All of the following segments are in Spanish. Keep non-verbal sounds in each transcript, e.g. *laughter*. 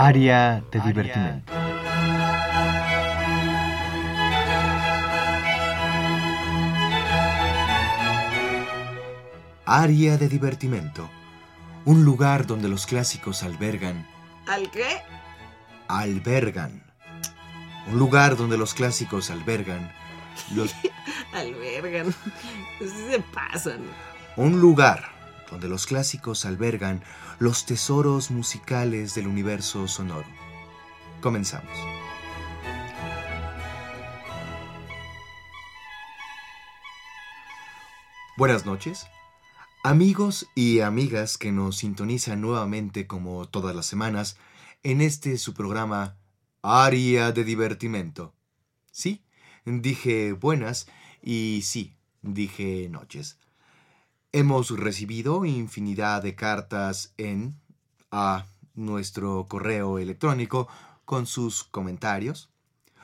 Área de divertimento. Área de divertimento. Un lugar donde los clásicos albergan. ¿Al qué? Albergan. Un lugar donde los clásicos albergan. Los, *laughs* Albergan. Así se pasan. un lugar donde los clásicos albergan los tesoros musicales del universo sonoro. Comenzamos. Buenas noches. Amigos y amigas que nos sintonizan nuevamente como todas las semanas en este su programa Área de Divertimento. Sí, dije buenas y sí, dije noches. Hemos recibido infinidad de cartas en a nuestro correo electrónico con sus comentarios,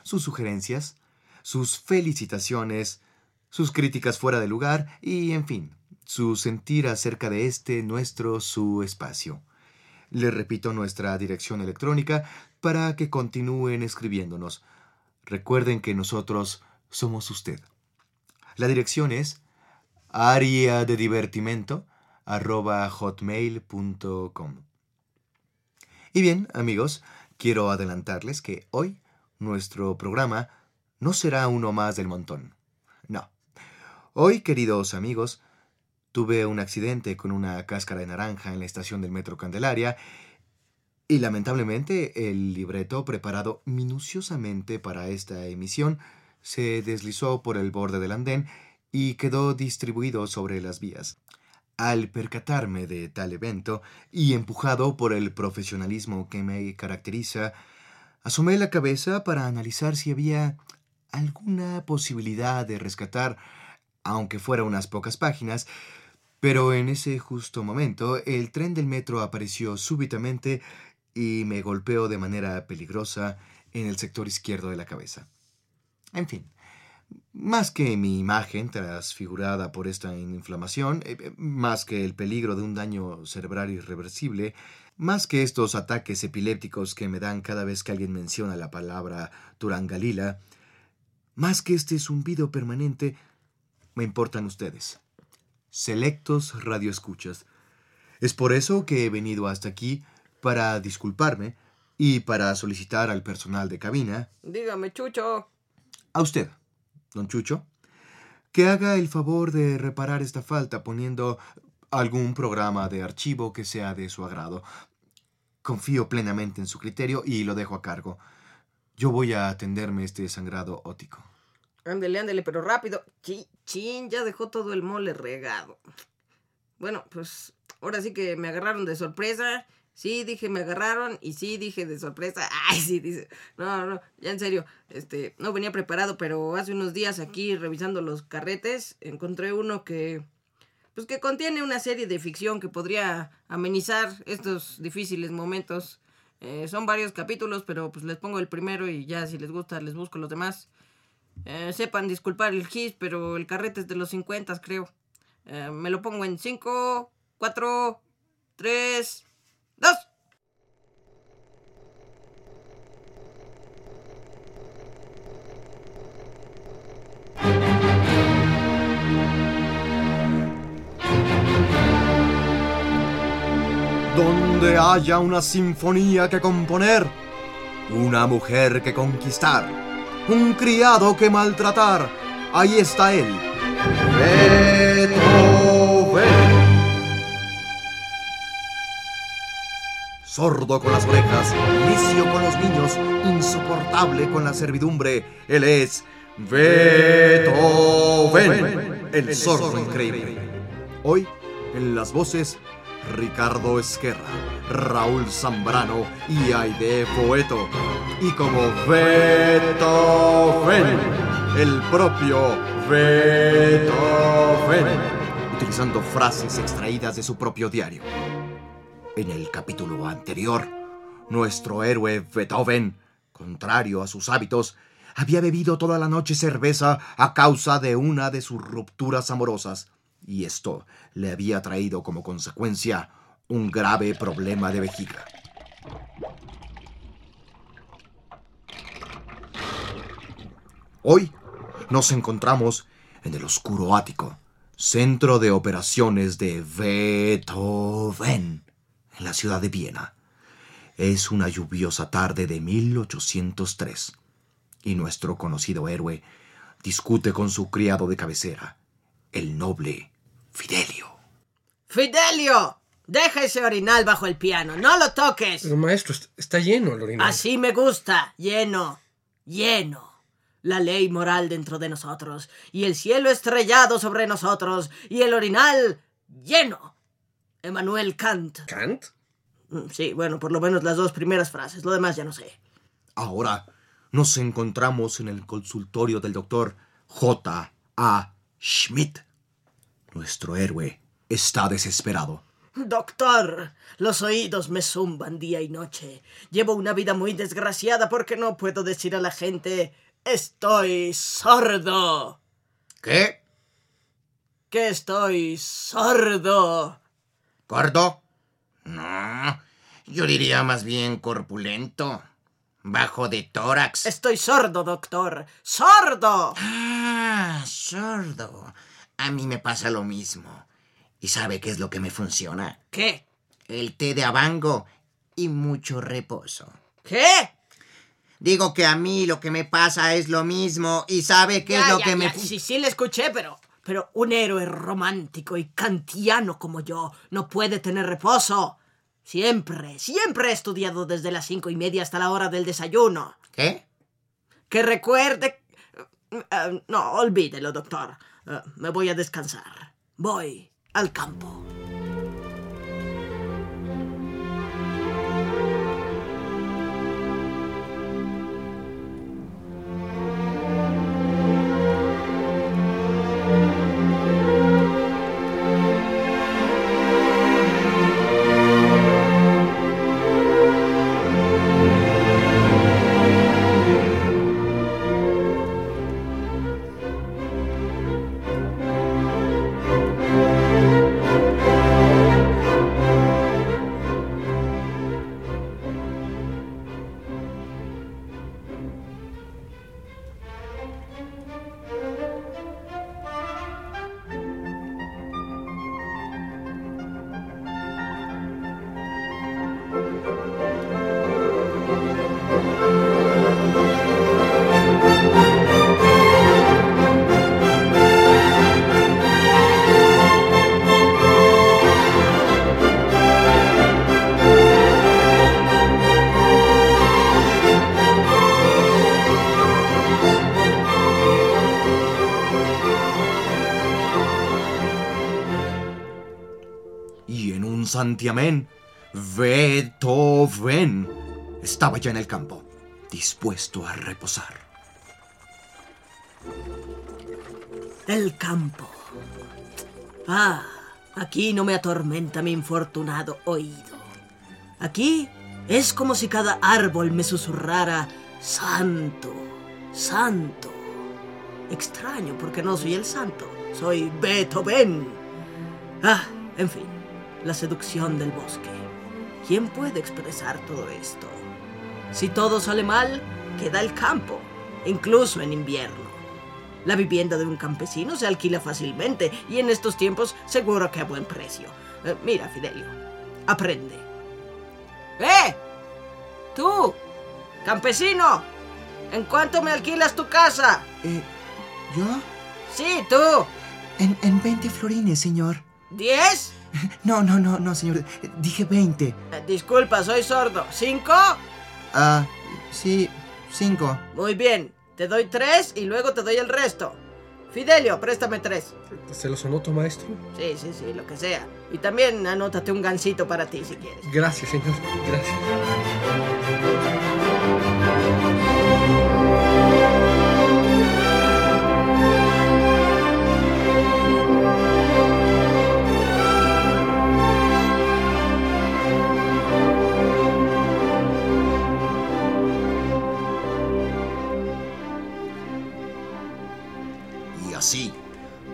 sus sugerencias, sus felicitaciones, sus críticas fuera de lugar y, en fin, su sentir acerca de este nuestro su espacio. Le repito nuestra dirección electrónica para que continúen escribiéndonos. Recuerden que nosotros somos usted. La dirección es área de divertimento hotmail.com. Y bien, amigos, quiero adelantarles que hoy nuestro programa no será uno más del montón. No. Hoy, queridos amigos, tuve un accidente con una cáscara de naranja en la estación del Metro Candelaria y lamentablemente el libreto preparado minuciosamente para esta emisión se deslizó por el borde del andén y quedó distribuido sobre las vías. Al percatarme de tal evento, y empujado por el profesionalismo que me caracteriza, asomé la cabeza para analizar si había alguna posibilidad de rescatar, aunque fuera unas pocas páginas, pero en ese justo momento el tren del metro apareció súbitamente y me golpeó de manera peligrosa en el sector izquierdo de la cabeza. En fin, más que mi imagen transfigurada por esta inflamación, eh, más que el peligro de un daño cerebral irreversible, más que estos ataques epilépticos que me dan cada vez que alguien menciona la palabra Turangalila, más que este zumbido permanente, me importan ustedes. Selectos radioescuchas. Es por eso que he venido hasta aquí para disculparme y para solicitar al personal de cabina, Dígame, Chucho. a usted, don Chucho, que haga el favor de reparar esta falta poniendo algún programa de archivo que sea de su agrado. Confío plenamente en su criterio y lo dejo a cargo. Yo voy a atenderme este sangrado ótico. Ándele, ándele, pero rápido. Chin, chin, ya dejó todo el mole regado. Bueno, pues ahora sí que me agarraron de sorpresa. Sí, dije me agarraron y sí dije de sorpresa. *laughs* Ay, sí, dice. No, no, ya en serio. Este, no venía preparado, pero hace unos días aquí revisando los carretes encontré uno que pues que contiene una serie de ficción que podría amenizar estos difíciles momentos. Eh, son varios capítulos, pero pues les pongo el primero y ya si les gusta les busco los demás. Eh, sepan disculpar el gis, pero el carrete es de los 50, creo. Eh, me lo pongo en 5, 4, 3, 2. Donde haya una sinfonía que componer, una mujer que conquistar, un criado que maltratar, ahí está él. Sordo con las orejas, necio con los niños, insoportable con la servidumbre, él es Beethoven, el sordo increíble. Hoy, en las voces, Ricardo Esquerra, Raúl Zambrano y Aide Poeto. Y como Beethoven, el propio Beethoven, utilizando frases extraídas de su propio diario. En el capítulo anterior, nuestro héroe Beethoven, contrario a sus hábitos, había bebido toda la noche cerveza a causa de una de sus rupturas amorosas, y esto le había traído como consecuencia un grave problema de vejiga. Hoy nos encontramos en el oscuro ático, centro de operaciones de Beethoven, en la ciudad de Viena. Es una lluviosa tarde de 1803 y nuestro conocido héroe discute con su criado de cabecera, el noble Fidelio. ¡Fidelio! Deja ese orinal bajo el piano, no lo toques. Pero maestro, est- está lleno el orinal. Así me gusta, lleno, lleno. La ley moral dentro de nosotros, y el cielo estrellado sobre nosotros, y el orinal lleno. Emmanuel Kant. ¿Kant? Mm, Sí, bueno, por lo menos las dos primeras frases, lo demás ya no sé. Ahora nos encontramos en el consultorio del doctor J. A. Schmidt. Nuestro héroe está desesperado. Doctor, los oídos me zumban día y noche. Llevo una vida muy desgraciada porque no puedo decir a la gente estoy sordo. ¿Qué? Que estoy sordo. ¿Gordo? No, yo diría más bien corpulento. Bajo de tórax. Estoy sordo, doctor. ¡Sordo! Ah, sordo. A mí me pasa lo mismo. ¿Y sabe qué es lo que me funciona? ¿Qué? El té de abango y mucho reposo. ¿Qué? Digo que a mí lo que me pasa es lo mismo. ¿Y sabe qué es lo ya, que me... ya, Sí, sí, le escuché, pero... Pero un héroe romántico y kantiano como yo no puede tener reposo. Siempre, siempre he estudiado desde las cinco y media hasta la hora del desayuno. ¿Qué? Que recuerde... Eh, no, olvídelo, doctor. Eh, me voy a descansar. Voy al campo. Santiamén, Beethoven estaba ya en el campo, dispuesto a reposar. El campo. Ah, aquí no me atormenta mi infortunado oído. Aquí es como si cada árbol me susurrara, Santo, Santo. Extraño porque no soy el santo, soy Beethoven. Ah, en fin, la seducción del bosque. ¿Quién puede expresar todo esto? Si todo sale mal, queda el campo, incluso en invierno. La vivienda de un campesino se alquila fácilmente y en estos tiempos seguro que a buen precio. Eh, mira, Fidelio, aprende. ¡Eh! ¡Tú! ¡Campesino! ¿En cuánto me alquilas tu casa? Eh, ¿Yo? Sí, tú. En, en 20 florines, señor. ¿Diez? *laughs* No, no, no, no, señor. Dije 20. Eh, disculpa, soy sordo. ¿Cinco? Ah, sí, 5. Muy bien. Te doy tres y luego te doy el resto. Fidelio, préstame tres. ¿Se los anoto, maestro? Sí, sí, sí, lo que sea. Y también anótate un gansito para ti si quieres. Gracias, señor. Gracias.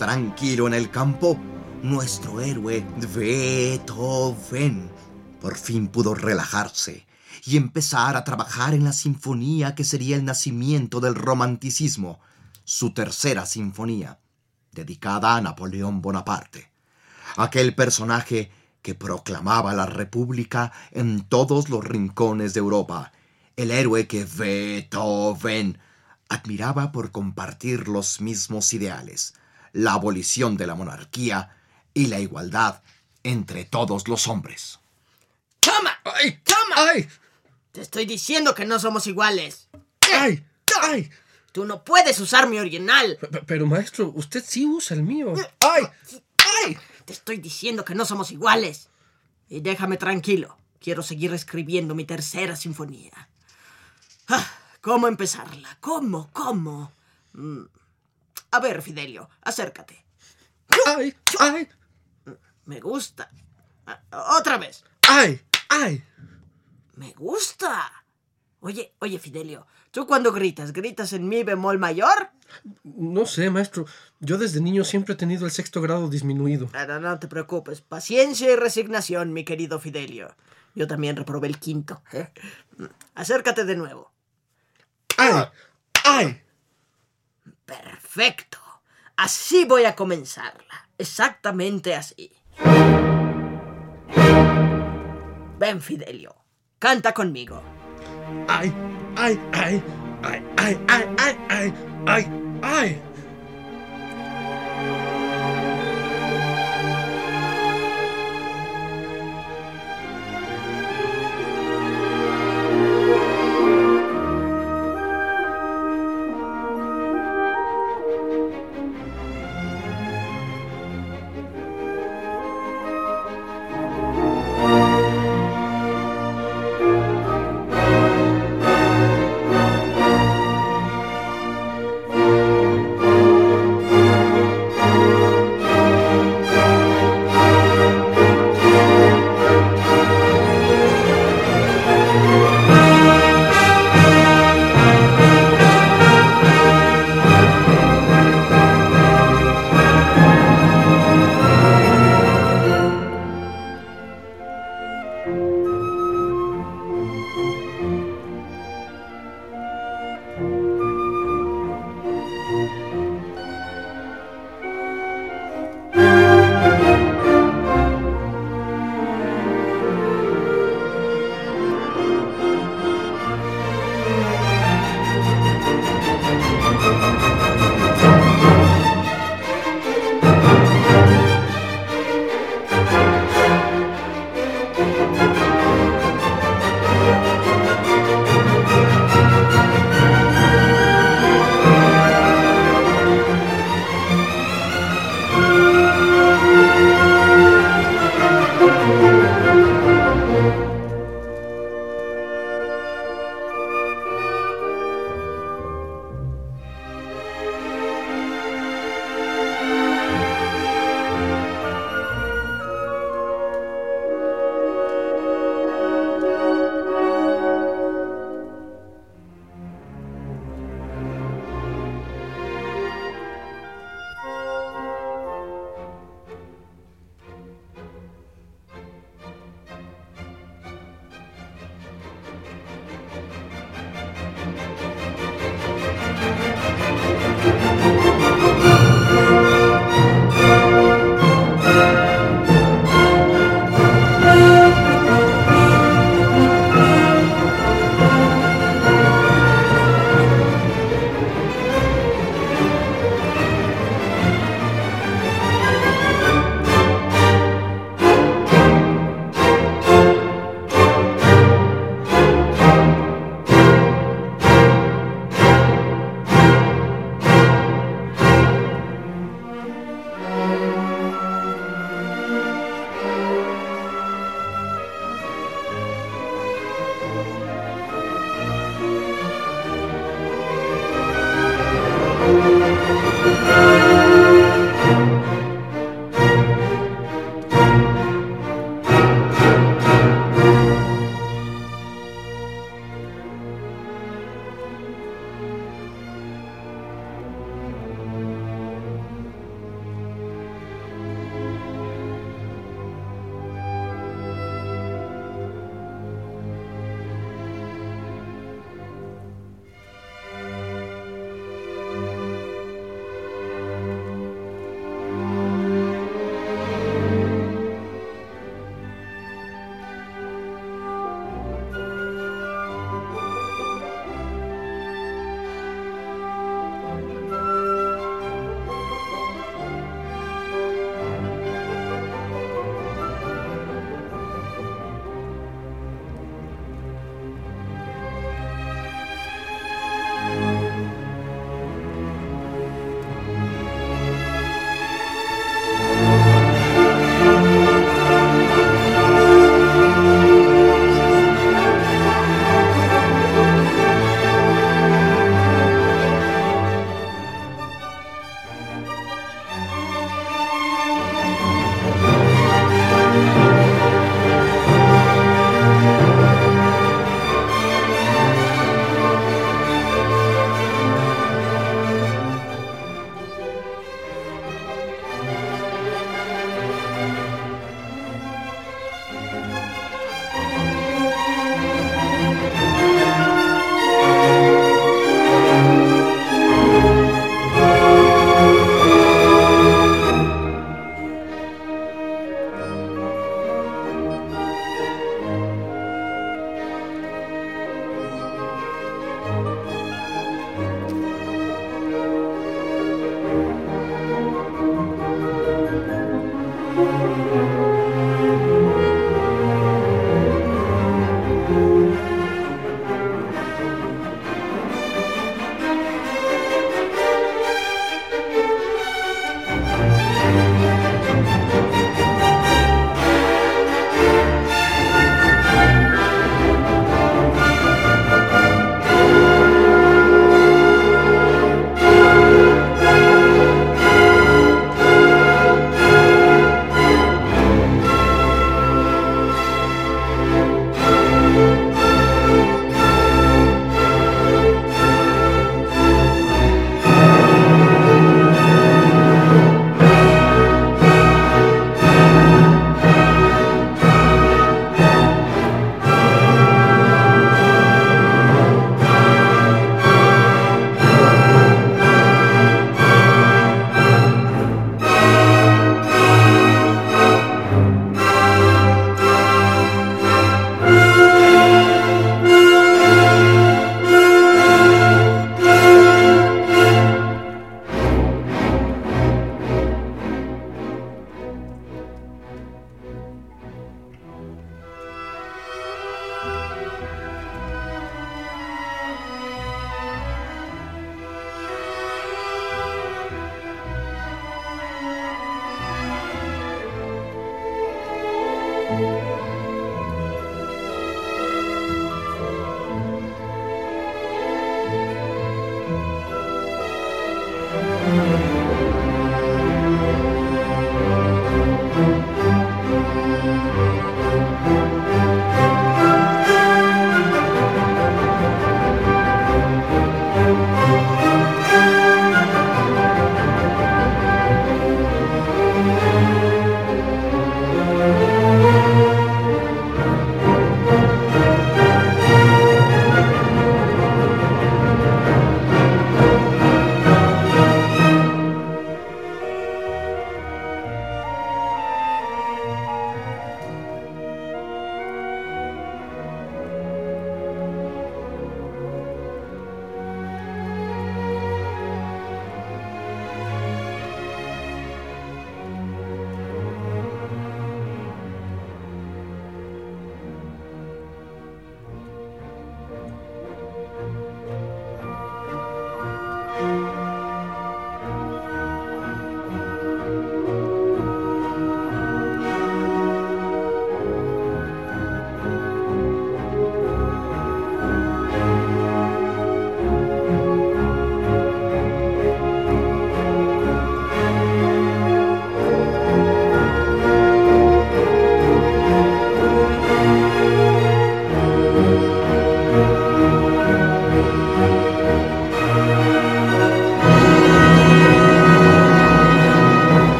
Tranquilo en el campo, nuestro héroe Beethoven por fin pudo relajarse y empezar a trabajar en la sinfonía que sería el nacimiento del romanticismo, su tercera sinfonía, dedicada a Napoleón Bonaparte, aquel personaje que proclamaba la República en todos los rincones de Europa, el héroe que Beethoven admiraba por compartir los mismos ideales, la abolición de la monarquía y la igualdad entre todos los hombres. ¡Toma! ¡Ay! ¡Toma! ¡Ay! Te estoy diciendo que no somos iguales. ¡Ay! ¡Ay! Tú no puedes usar mi original. Pero, maestro, usted sí usa el mío. ¡Ay! ¡Ay! Te estoy diciendo que no somos iguales. Y déjame tranquilo. Quiero seguir escribiendo mi tercera sinfonía. Ah, ¿Cómo empezarla? ¿Cómo? ¿Cómo? A ver, Fidelio, acércate. ¡Ay! ¡Ay! Me gusta. Otra vez. ¡Ay! ¡Ay! Me gusta. Oye, oye, Fidelio, ¿tú cuando gritas, gritas en mi bemol mayor? No sé, maestro. Yo desde niño siempre he tenido el sexto grado disminuido. No, no te preocupes. Paciencia y resignación, mi querido Fidelio. Yo también reprobé el quinto. ¿eh? Acércate de nuevo. ¡Ay! ¡Ay! Perfecto. Así voy a comenzarla. Exactamente así. Ven, Fidelio. Canta conmigo. ¡Ay! ¡Ay! ¡Ay! ¡Ay! ¡Ay! ¡Ay! ¡Ay! ¡Ay! ¡Ay! ¡Ay!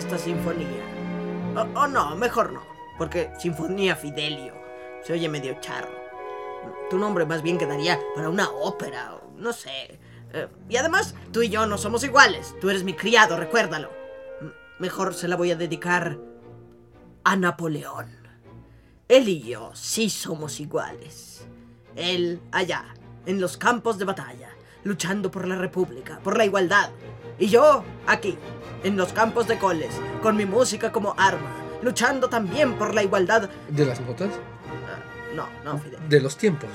Esta sinfonía. O, no, mejor no. Porque Sinfonía Fidelio se oye medio charro. Tu nombre más bien quedaría para una ópera, no sé. Eh, y además, tú y yo no somos iguales. Tú eres mi criado, recuérdalo. Mejor se la voy a dedicar a Napoleón. Él y yo sí somos iguales. Él allá, en los campos de batalla, luchando por la república, por la igualdad. Y yo aquí, en los campos de coles, con mi música como arma, luchando también por la igualdad. ¿De las notas? Ah, no, no, Fidel. ¿De los tiempos?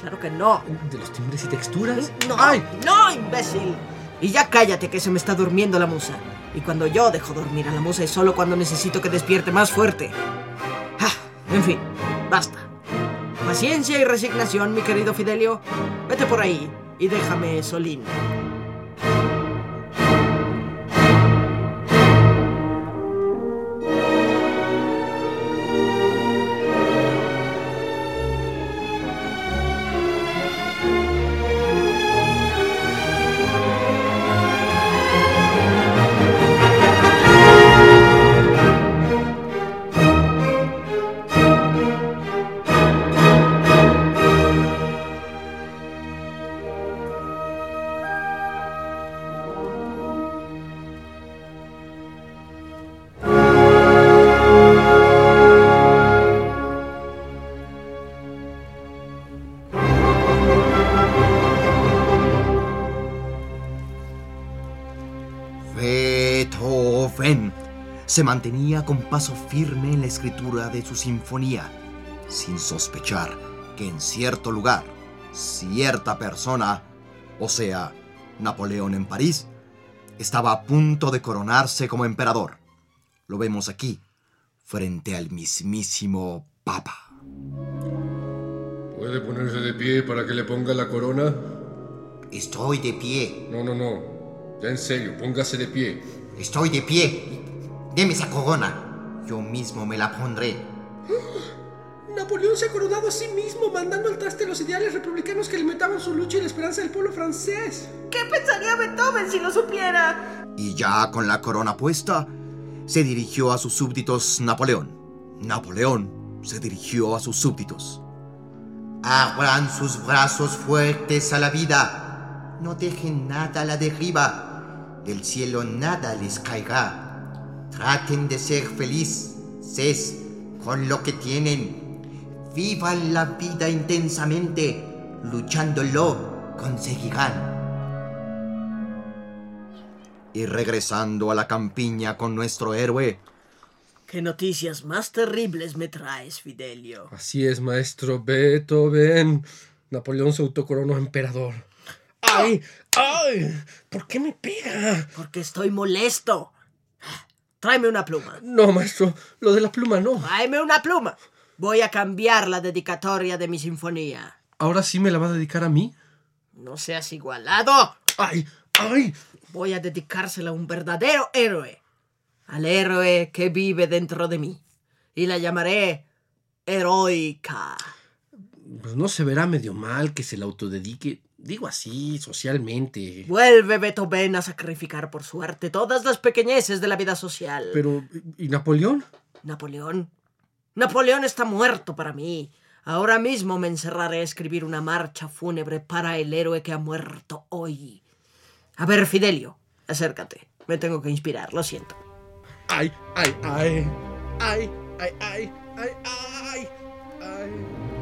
Claro que no. ¿De los timbres y texturas? No, ¡Ay! no, imbécil. Y ya cállate que se me está durmiendo la musa. Y cuando yo dejo dormir a la musa es solo cuando necesito que despierte más fuerte. Ah, en fin, basta. Paciencia y resignación, mi querido Fidelio. Vete por ahí y déjame solín. Se mantenía con paso firme en la escritura de su sinfonía, sin sospechar que en cierto lugar, cierta persona, o sea, Napoleón en París, estaba a punto de coronarse como emperador. Lo vemos aquí, frente al mismísimo Papa. ¿Puede ponerse de pie para que le ponga la corona? Estoy de pie, No, no, no. Ya en serio, póngase de pie. estoy de pie. Deme esa corona. Yo mismo me la pondré. *gasps* Napoleón se ha coronado a sí mismo, mandando al traste los ideales republicanos que alimentaban su lucha y la esperanza del pueblo francés. ¿Qué pensaría Beethoven si lo supiera? Y ya con la corona puesta, se dirigió a sus súbditos Napoleón. Napoleón se dirigió a sus súbditos. Abran sus brazos fuertes a la vida. No dejen nada a la derriba. Del cielo nada les caerá. Traten de ser felices con lo que tienen. Vivan la vida intensamente. Luchándolo conseguirán. Y regresando a la campiña con nuestro héroe, ¿Qué noticias más terribles me traes, Fidelio? Así es, maestro Beethoven. Napoleón se autocoronó emperador. ¡Ay! ¡Ay! ¿Por qué me pega? Porque estoy molesto. Tráeme una pluma. No, maestro, lo de la pluma no. Tráeme una pluma. Voy a cambiar la dedicatoria de mi sinfonía. ¿Ahora sí me la va a dedicar a mí? No seas igualado. ¡Ay! ¡Ay! Voy a dedicársela a un verdadero héroe. Al héroe que vive dentro de mí. Y la llamaré heroica. Pues no se verá medio mal que se la autodedique digo así, socialmente. Vuelve Beethoven a sacrificar por su arte todas las pequeñeces de la vida social. Pero, ¿y Napoleón? Napoleón. Napoleón está muerto para mí. Ahora mismo me encerraré a escribir una marcha fúnebre para el héroe que ha muerto hoy. A ver, Fidelio, acércate. Me tengo que inspirar, lo siento. Ay, ay, ay. Ay, ay, ay, ay, ay. ay.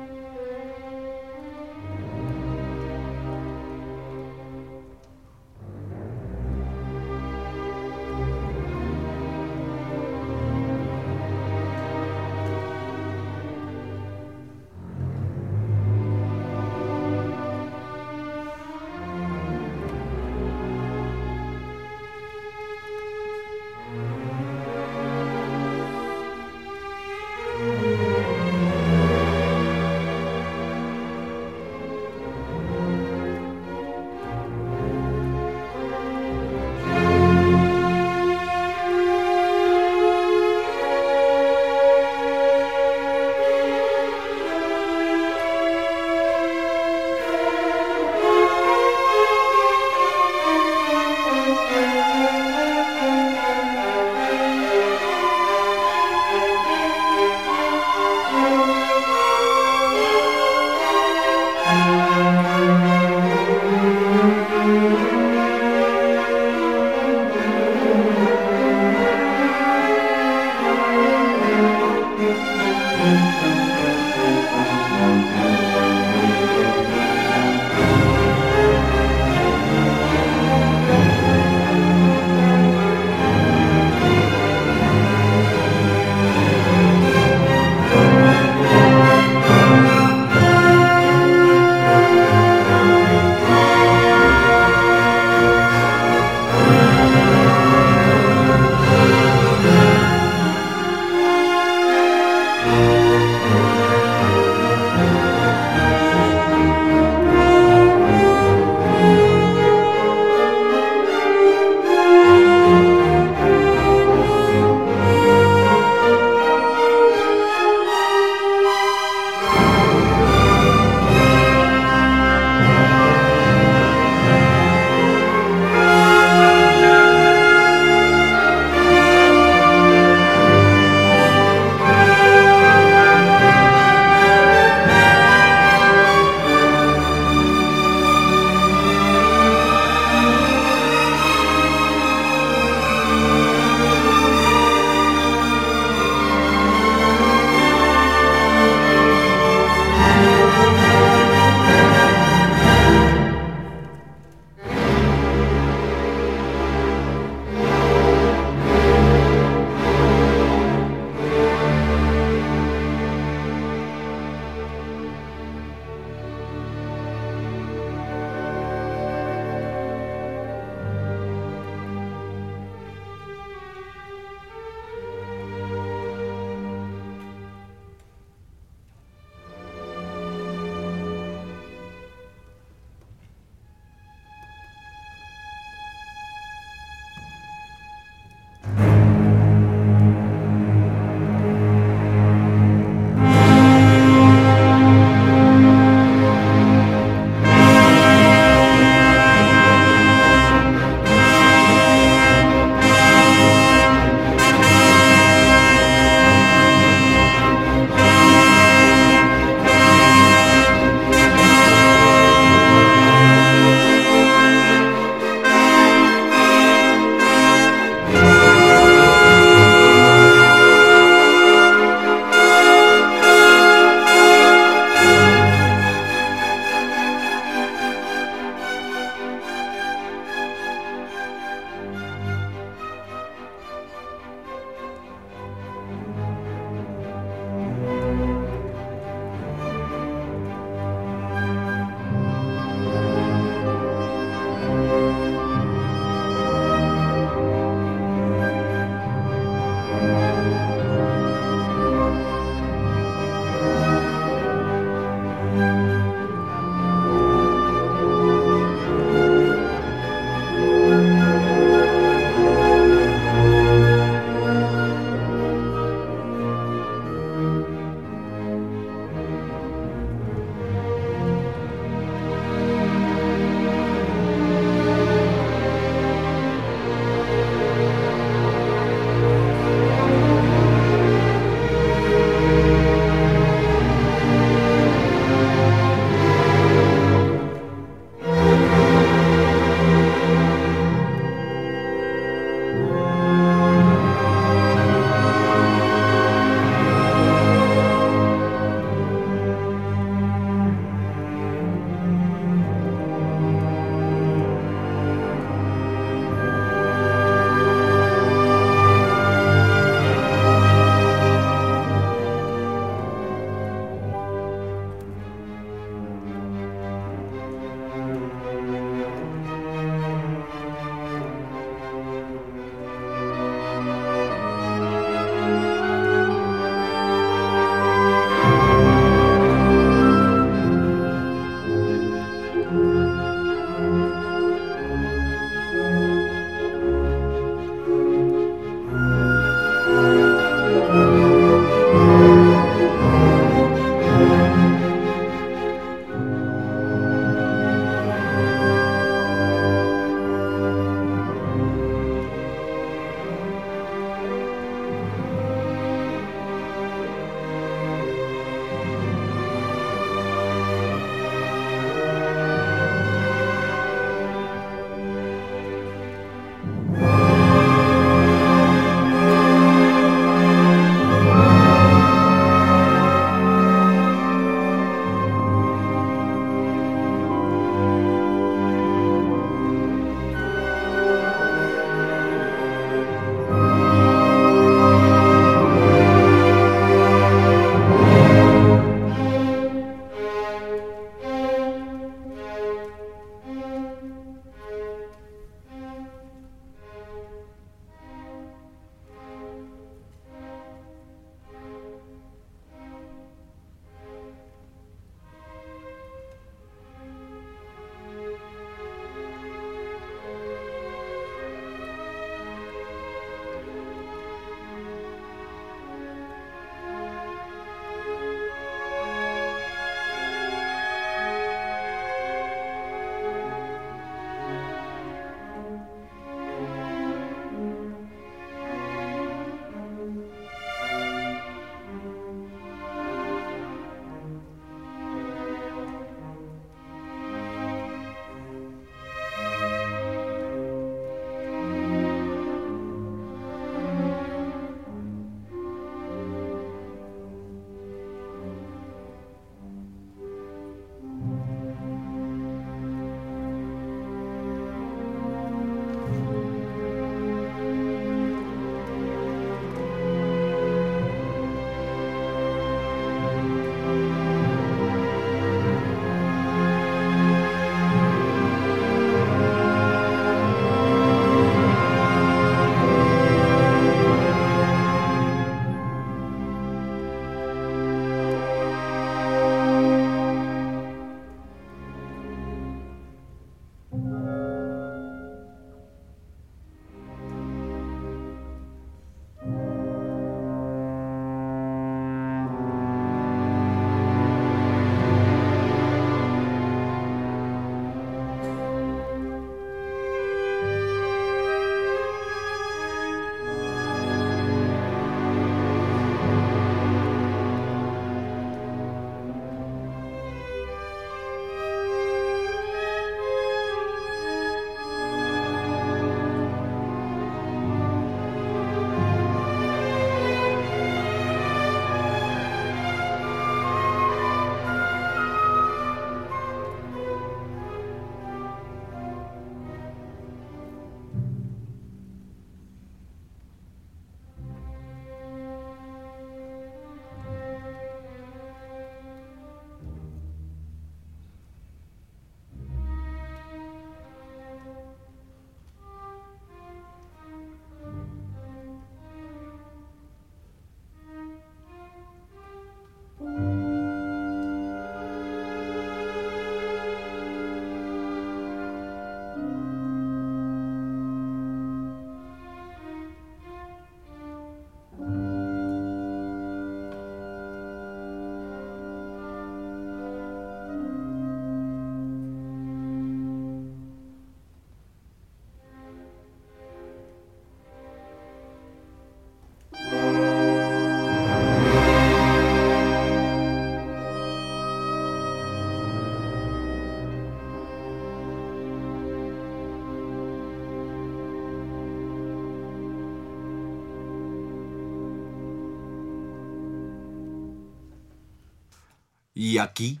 Aquí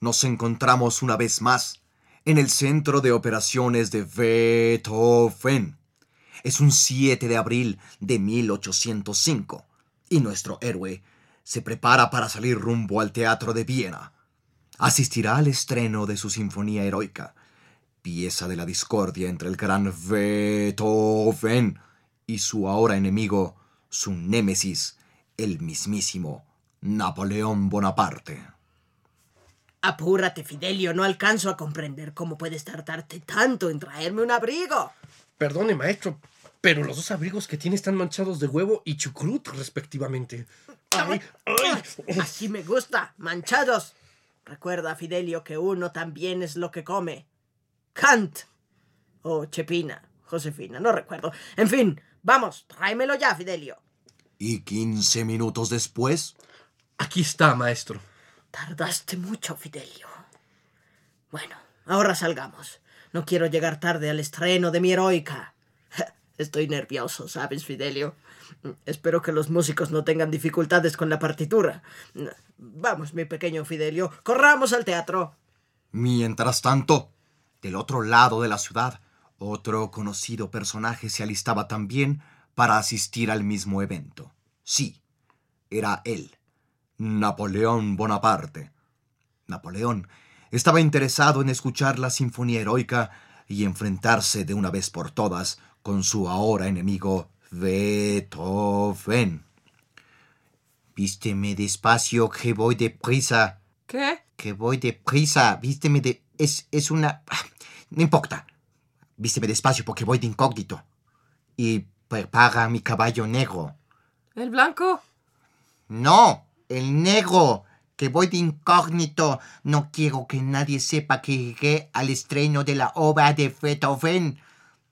nos encontramos una vez más en el centro de operaciones de Beethoven. Es un 7 de abril de 1805 y nuestro héroe se prepara para salir rumbo al Teatro de Viena. Asistirá al estreno de su Sinfonía Heroica, pieza de la discordia entre el gran Beethoven y su ahora enemigo, su némesis, el mismísimo Napoleón Bonaparte. Apúrate, Fidelio, no alcanzo a comprender cómo puedes tardarte tanto en traerme un abrigo. Perdone, maestro, pero los dos abrigos que tiene están manchados de huevo y chucrut, respectivamente. Ay, ay. Así me gusta, manchados. Recuerda, Fidelio, que uno también es lo que come. Kant. O Chepina, Josefina, no recuerdo. En fin, vamos, tráemelo ya, Fidelio. Y quince minutos después, Aquí está, maestro. Tardaste mucho, Fidelio. Bueno, ahora salgamos. No quiero llegar tarde al estreno de mi heroica. *laughs* Estoy nervioso, ¿sabes, Fidelio? Espero que los músicos no tengan dificultades con la partitura. Vamos, mi pequeño Fidelio, corramos al teatro. Mientras tanto, del otro lado de la ciudad, otro conocido personaje se alistaba también para asistir al mismo evento. Sí, era él, Napoleón Bonaparte. Napoleón estaba interesado en escuchar la sinfonía heroica y enfrentarse de una vez por todas con su ahora enemigo Beethoven. Vísteme despacio que voy deprisa. ¿Qué? Que voy deprisa. Vísteme de... Es, es una... No importa. Vísteme despacio porque voy de incógnito. Y prepara mi caballo negro. ¿El blanco? No, el negro. Que voy de incógnito. No quiero que nadie sepa que llegué al estreno de la obra de Beethoven.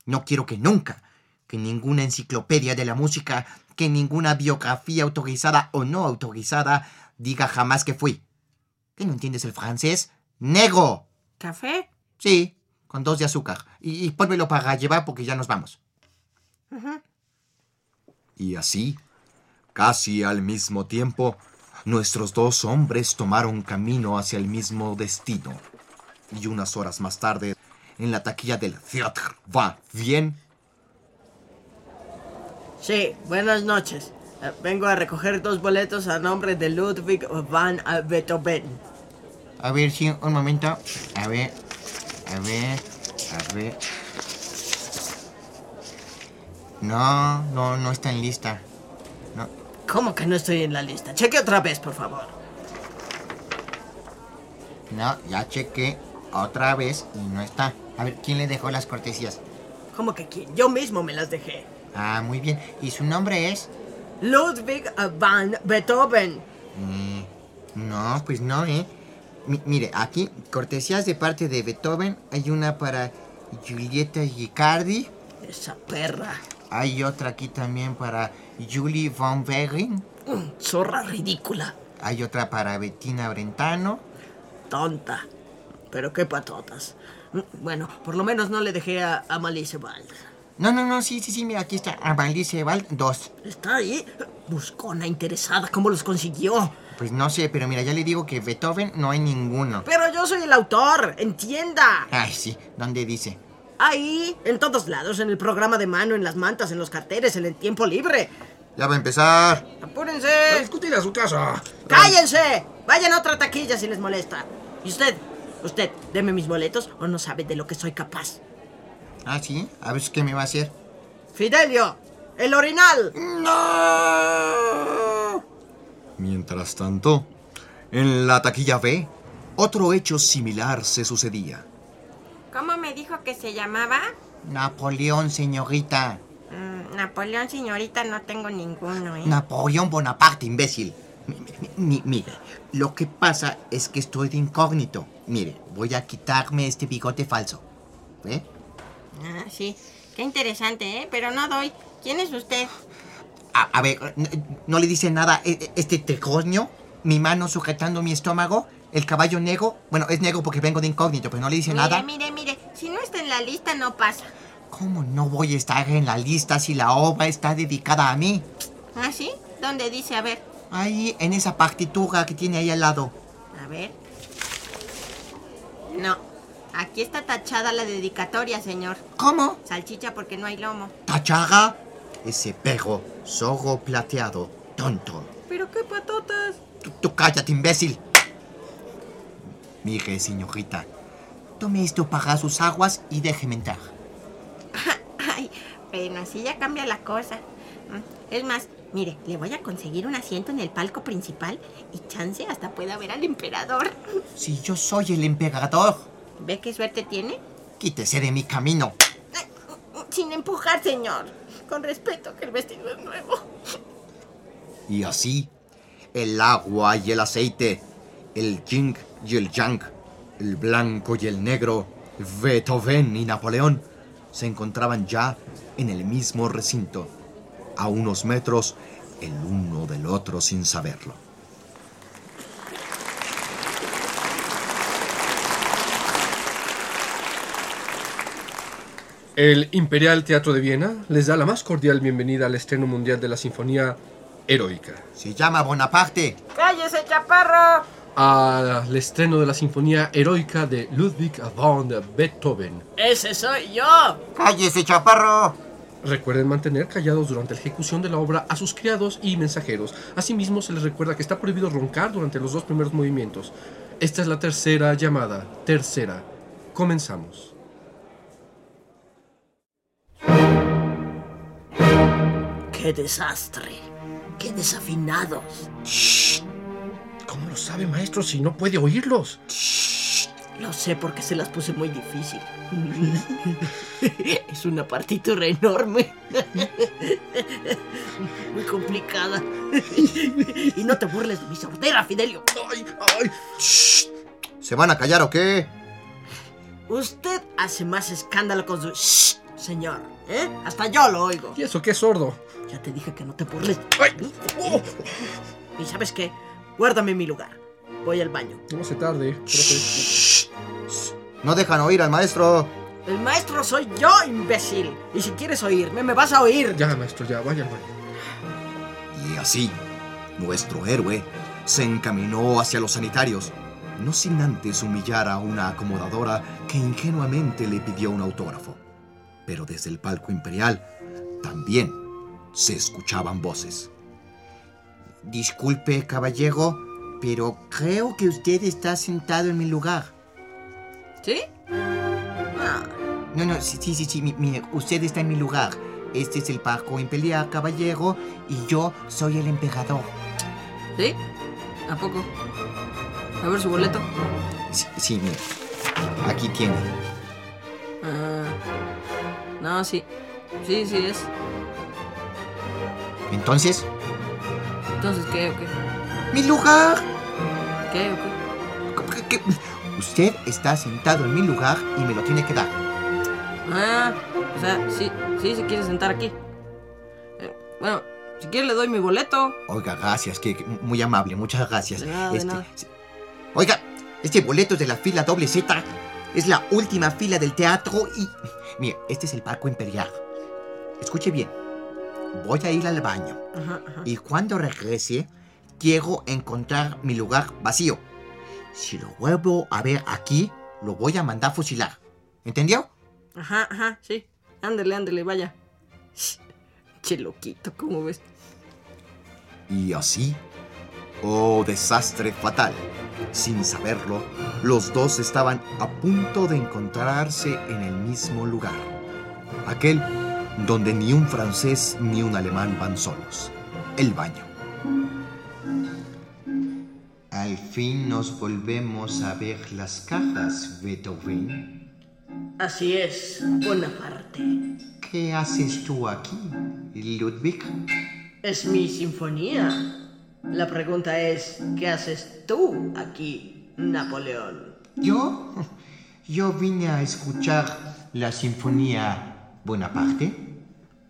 No quiero que nunca, que ninguna enciclopedia de la música, que ninguna biografía autorizada o no autorizada diga jamás que fui. ¿Qué no entiendes el francés? Negro. ¿Café? Sí, con dos de azúcar. Y, y pónmelo para llevar porque ya nos vamos. Y así, casi al mismo tiempo, nuestros dos hombres tomaron camino hacia el mismo destino. Y unas horas más tarde, en la taquilla del Theatre Va Bien, Sí, buenas noches. Eh, Vengo a recoger dos boletos a nombre de Ludwig van Beethoven. A ver, sí, un momento. A ver, a ver, a ver. No, no, no está en lista. ¿Cómo que no estoy en la lista? Cheque otra vez, por favor. No, ya chequé otra vez y no está. A ver, ¿quién le dejó las cortesías? ¿Cómo que quién? Yo mismo me las dejé. Ah, muy bien. ¿Y su nombre es? Ludwig van Beethoven. Mm, no, pues no, ¿eh? Mi- mire, aquí, cortesías de parte de Beethoven. Hay una para Julieta Gicardi. Esa perra. Hay otra aquí también para Julie von Wegen. Mm, Zorra ridícula. Hay otra para Bettina Brentano. Tonta. Pero qué patotas. Mm, Bueno, por lo menos no le dejé a, a Malice Wald. No, no, no, sí, sí, sí, mira, aquí está. Avalice Val, dos. ¿Está ahí? Buscona interesada. ¿Cómo los consiguió? Pues no sé, pero mira, ya le digo que Beethoven no hay ninguno. Pero yo soy el autor. Entienda. Ay, sí, ¿dónde dice? Ahí, en todos lados, en el programa de mano, en las mantas, en los carteles, en el tiempo libre. ya va a empezar. ¡Apúrense! Discutir a su casa. ¡Cállense! Vayan a otra taquilla si les molesta. ¿Y usted? ¿Usted, deme mis boletos o no sabe de lo que soy capaz? Ah, sí, a ver qué me va a hacer. ¡Fidelio! ¡El orinal! Mientras tanto, en la taquilla B, otro hecho similar se sucedía. ¿Cómo me dijo que se llamaba? Napoleón, señorita. Mm, Napoleón, señorita, no tengo ninguno, ¿eh? Napoleón Bonaparte, imbécil. Mi- mi- mi- mire, lo que pasa es que estoy de incógnito. Mire, voy a quitarme este bigote falso. ¿Ve? Ah, sí. Qué interesante, ¿eh? Pero no doy. ¿Quién es usted? A, a ver, ¿no, no le dice nada e- e- este tricornio? Mi mano sujetando mi estómago, el caballo negro. Bueno, es negro porque vengo de incógnito, pero no le dice Mire, nada. mire, mire. Si no está en la lista, no pasa. ¿Cómo no voy a estar en la lista si la obra está dedicada a mí? ¿Ah, sí? ¿Dónde dice? A ver. Ahí, en esa partitura que tiene ahí al lado. A ver. No. Aquí está tachada la dedicatoria, señor. ¿Cómo? Salchicha porque no hay lomo. ¿Tachaga? Ese perro, zorro plateado, tonto. ¿Pero qué patotas? Tú, tú cállate, imbécil. Mire, señorita, tome esto para sus aguas y déjeme entrar. *laughs* Ay, bueno, así ya cambia la cosa. Es más, mire, le voy a conseguir un asiento en el palco principal y chance hasta pueda ver al emperador. *laughs* Si yo soy el emperador, ¿Ve qué suerte tiene? quítese de mi camino. Sin empujar, señor. Con respeto, que el vestido es nuevo. Y así, el agua y el aceite, el yin y el yang, el blanco y el negro, Beethoven y Napoleón se encontraban ya en el mismo recinto, a unos metros el uno del otro sin saberlo. El Imperial Teatro de Viena les da la más cordial bienvenida al estreno mundial de la Sinfonía Heroica. Se llama Bonaparte. ¡Cállese, chaparro! Al estreno de la Sinfonía Heroica de Ludwig van Beethoven. ¡Ese soy yo! ¡Cállese, chaparro! Recuerden mantener callados durante la ejecución de la obra a sus criados y mensajeros. Asimismo, se les recuerda que está prohibido roncar durante los dos primeros movimientos. Esta es la tercera llamada. Tercera. Comenzamos. ¡Qué desastre! ¡Qué desafinados! ¿Cómo lo sabe, maestro, si no puede oírlos? Lo sé porque se las puse muy difícil. *laughs* es una partitura enorme. muy complicada. y no te burles de mi sordera, Fidelio. ¡Ay, ay! ¿Se van a callar o qué? Usted hace más escándalo con su... Shh, señor. ¿eh? Hasta yo lo oigo. ¿Y eso qué es sordo? Ya te dije que no te burles. ¡Ay! ¡Oh! Y sabes qué? Guárdame en mi lugar. Voy al baño. No se tarde, profe. No dejan oír al maestro. El maestro soy yo, imbécil. Y si quieres oírme, me vas a oír. Ya, maestro, ya, vaya al baño. Y así, nuestro héroe se encaminó hacia los sanitarios, no sin antes humillar a una acomodadora que ingenuamente le pidió un autógrafo. Pero desde el palco imperial también se escuchaban voces. Disculpe, caballero, pero creo que usted está sentado en mi lugar. ¿Sí? No, no, sí, sí, sí, sí, mi- mire, usted está en mi lugar. Este es el palco imperial, caballero, y yo soy el emperador. ¿Sí? ¿A poco? A ver su boleto. Sí, sí, mire. Aquí tiene. Ah, no, sí. Sí, sí es. Entonces, Entonces, ¿qué o qué? ¡mi lugar! ¿Qué o qué? ¿Cómo que- que- Usted está sentado en mi lugar y me lo tiene que dar. Ah, o sea, sí, sí se quiere sentar aquí. Eh, bueno, si quiere le doy mi boleto. Oiga, gracias, que, que muy amable, muchas gracias. De nada, de Este, nada. Oiga, este boleto es de la fila doble Z. Es la última fila del teatro y... Mire, este es el palco imperial. Escuche bien. Voy a ir al baño. Ajá, ajá. Y cuando regrese, quiero encontrar mi lugar vacío. Si lo vuelvo a ver aquí, lo voy a mandar fusilar. ¿Entendió? Ajá, ajá, sí. Ándele, ándele, vaya. Che loquito, ¿cómo ves? Y así, oh desastre fatal. Sin saberlo, los dos estaban a punto de encontrarse en el mismo lugar. Aquel donde ni un francés ni un alemán van solos. El baño. Al fin nos volvemos a ver las cajas, Beethoven. Así es, Bonaparte. ¿Qué haces tú aquí, Ludwig? Es mi sinfonía. La pregunta es, ¿qué haces tú aquí, Napoleón? ¿Yo? Yo vine a escuchar la sinfonía Bonaparte.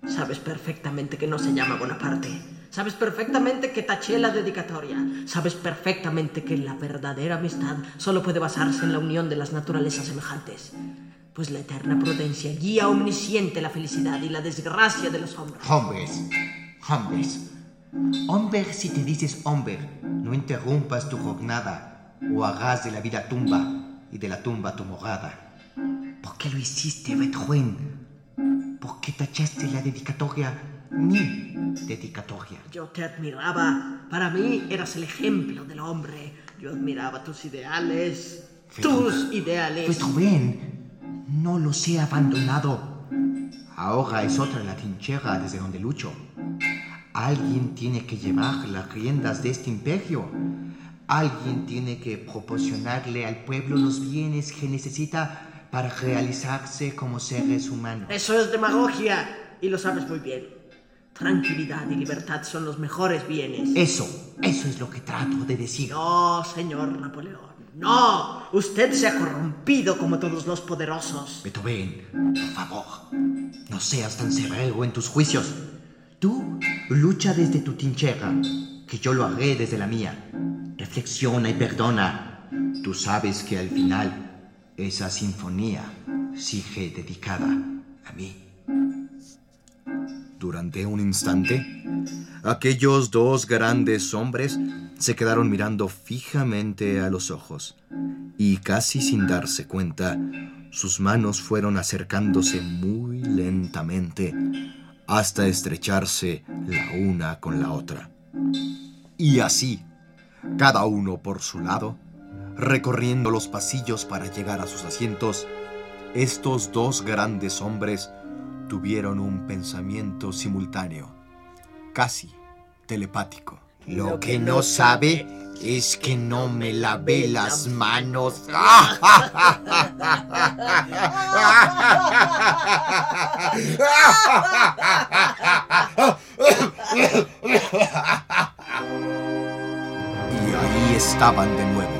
Sabes perfectamente que no se llama Bonaparte. Sabes perfectamente que taché la dedicatoria. Sabes perfectamente que la verdadera amistad solo puede basarse en la unión de las naturalezas semejantes. Pues la eterna prudencia guía omnisciente la felicidad y la desgracia de los hombres. Hombres, hombres. Hombre si te dices hombre, no interrumpas tu jornada. o harás de la vida tumba y de la tumba tu morada. ¿Por qué lo hiciste, Beethoven? ¿Por qué tachaste la dedicatoria, mi dedicatoria? Yo te admiraba. Para mí eras el ejemplo del hombre. Yo admiraba tus ideales. Tus ideales. Beethoven, no los he abandonado. Ahora es otra la trinchera desde donde lucho. Alguien tiene que llevar las riendas de este imperio. Alguien tiene que proporcionarle al pueblo los bienes que necesita para realizarse como seres humanos. Eso es demagogia. Y lo sabes muy bien. Tranquilidad y libertad son los mejores bienes. Eso, eso es lo que trato de decir. No, señor Napoleón. No. Usted se ha corrompido como todos los poderosos. Beethoven, por favor, no seas tan severo en tus juicios. Tú lucha desde tu trinchera, que yo lo haré desde la mía. Reflexiona y perdona. Tú sabes que al final esa sinfonía sigue dedicada a mí. Durante un instante, aquellos dos grandes hombres se quedaron mirando fijamente a los ojos y casi sin darse cuenta, sus manos fueron acercándose muy lentamente hasta estrecharse la una con la otra. Y así, cada uno por su lado, recorriendo los pasillos para llegar a sus asientos, estos dos grandes hombres tuvieron un pensamiento simultáneo, casi telepático. Lo que no sabe es que no me lavé las manos. *laughs* Y ahí estaban de nuevo,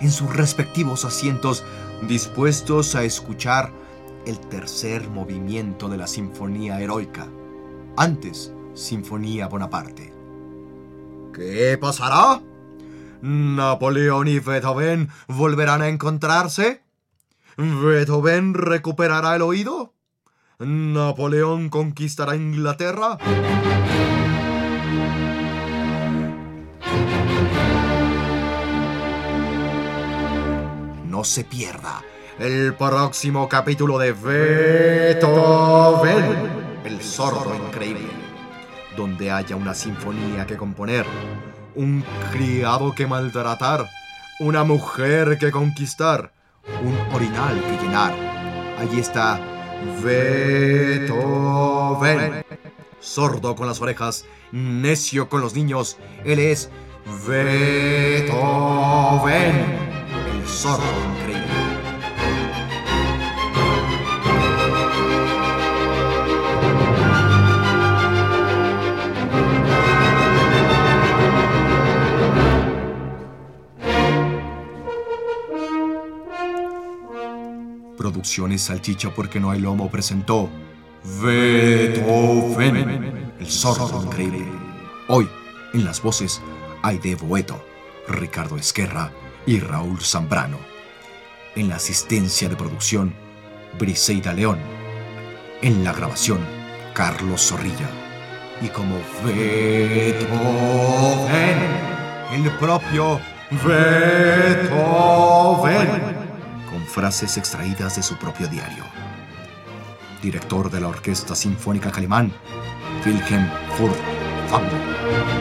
en sus respectivos asientos, dispuestos a escuchar el tercer movimiento de la Sinfonía Heroica, antes Sinfonía Bonaparte. ¿Qué pasará? ¿Napoleón y Beethoven volverán a encontrarse? ¿Beethoven recuperará el oído? ¿Napoleón conquistará Inglaterra? No se pierda el próximo capítulo de Beethoven, el sordo increíble, donde haya una sinfonía que componer, un criado que maltratar, una mujer que conquistar, un orinal que llenar. Allí está Beethoven, sordo con las orejas, necio con los niños. Él es Beethoven, sordo increíble. Producciones Salchicha porque no hay lomo presentó Beethoven, el sordo increíble. Hoy, en las voces, Aide Boeto, Ricardo Esquerra y Raúl Zambrano. En la asistencia de producción, Briseida León. En la grabación, Carlos Zorrilla. Y como Beethoven, el propio Beethoven con frases extraídas de su propio diario. Director de la Orquesta Sinfónica Calimán, Wilhelm Furtwängler.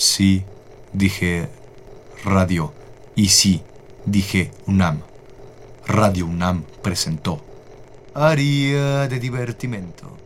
Sí, dije radio. Y sí, dije UNAM. Radio UNAM presentó Aria de divertimento.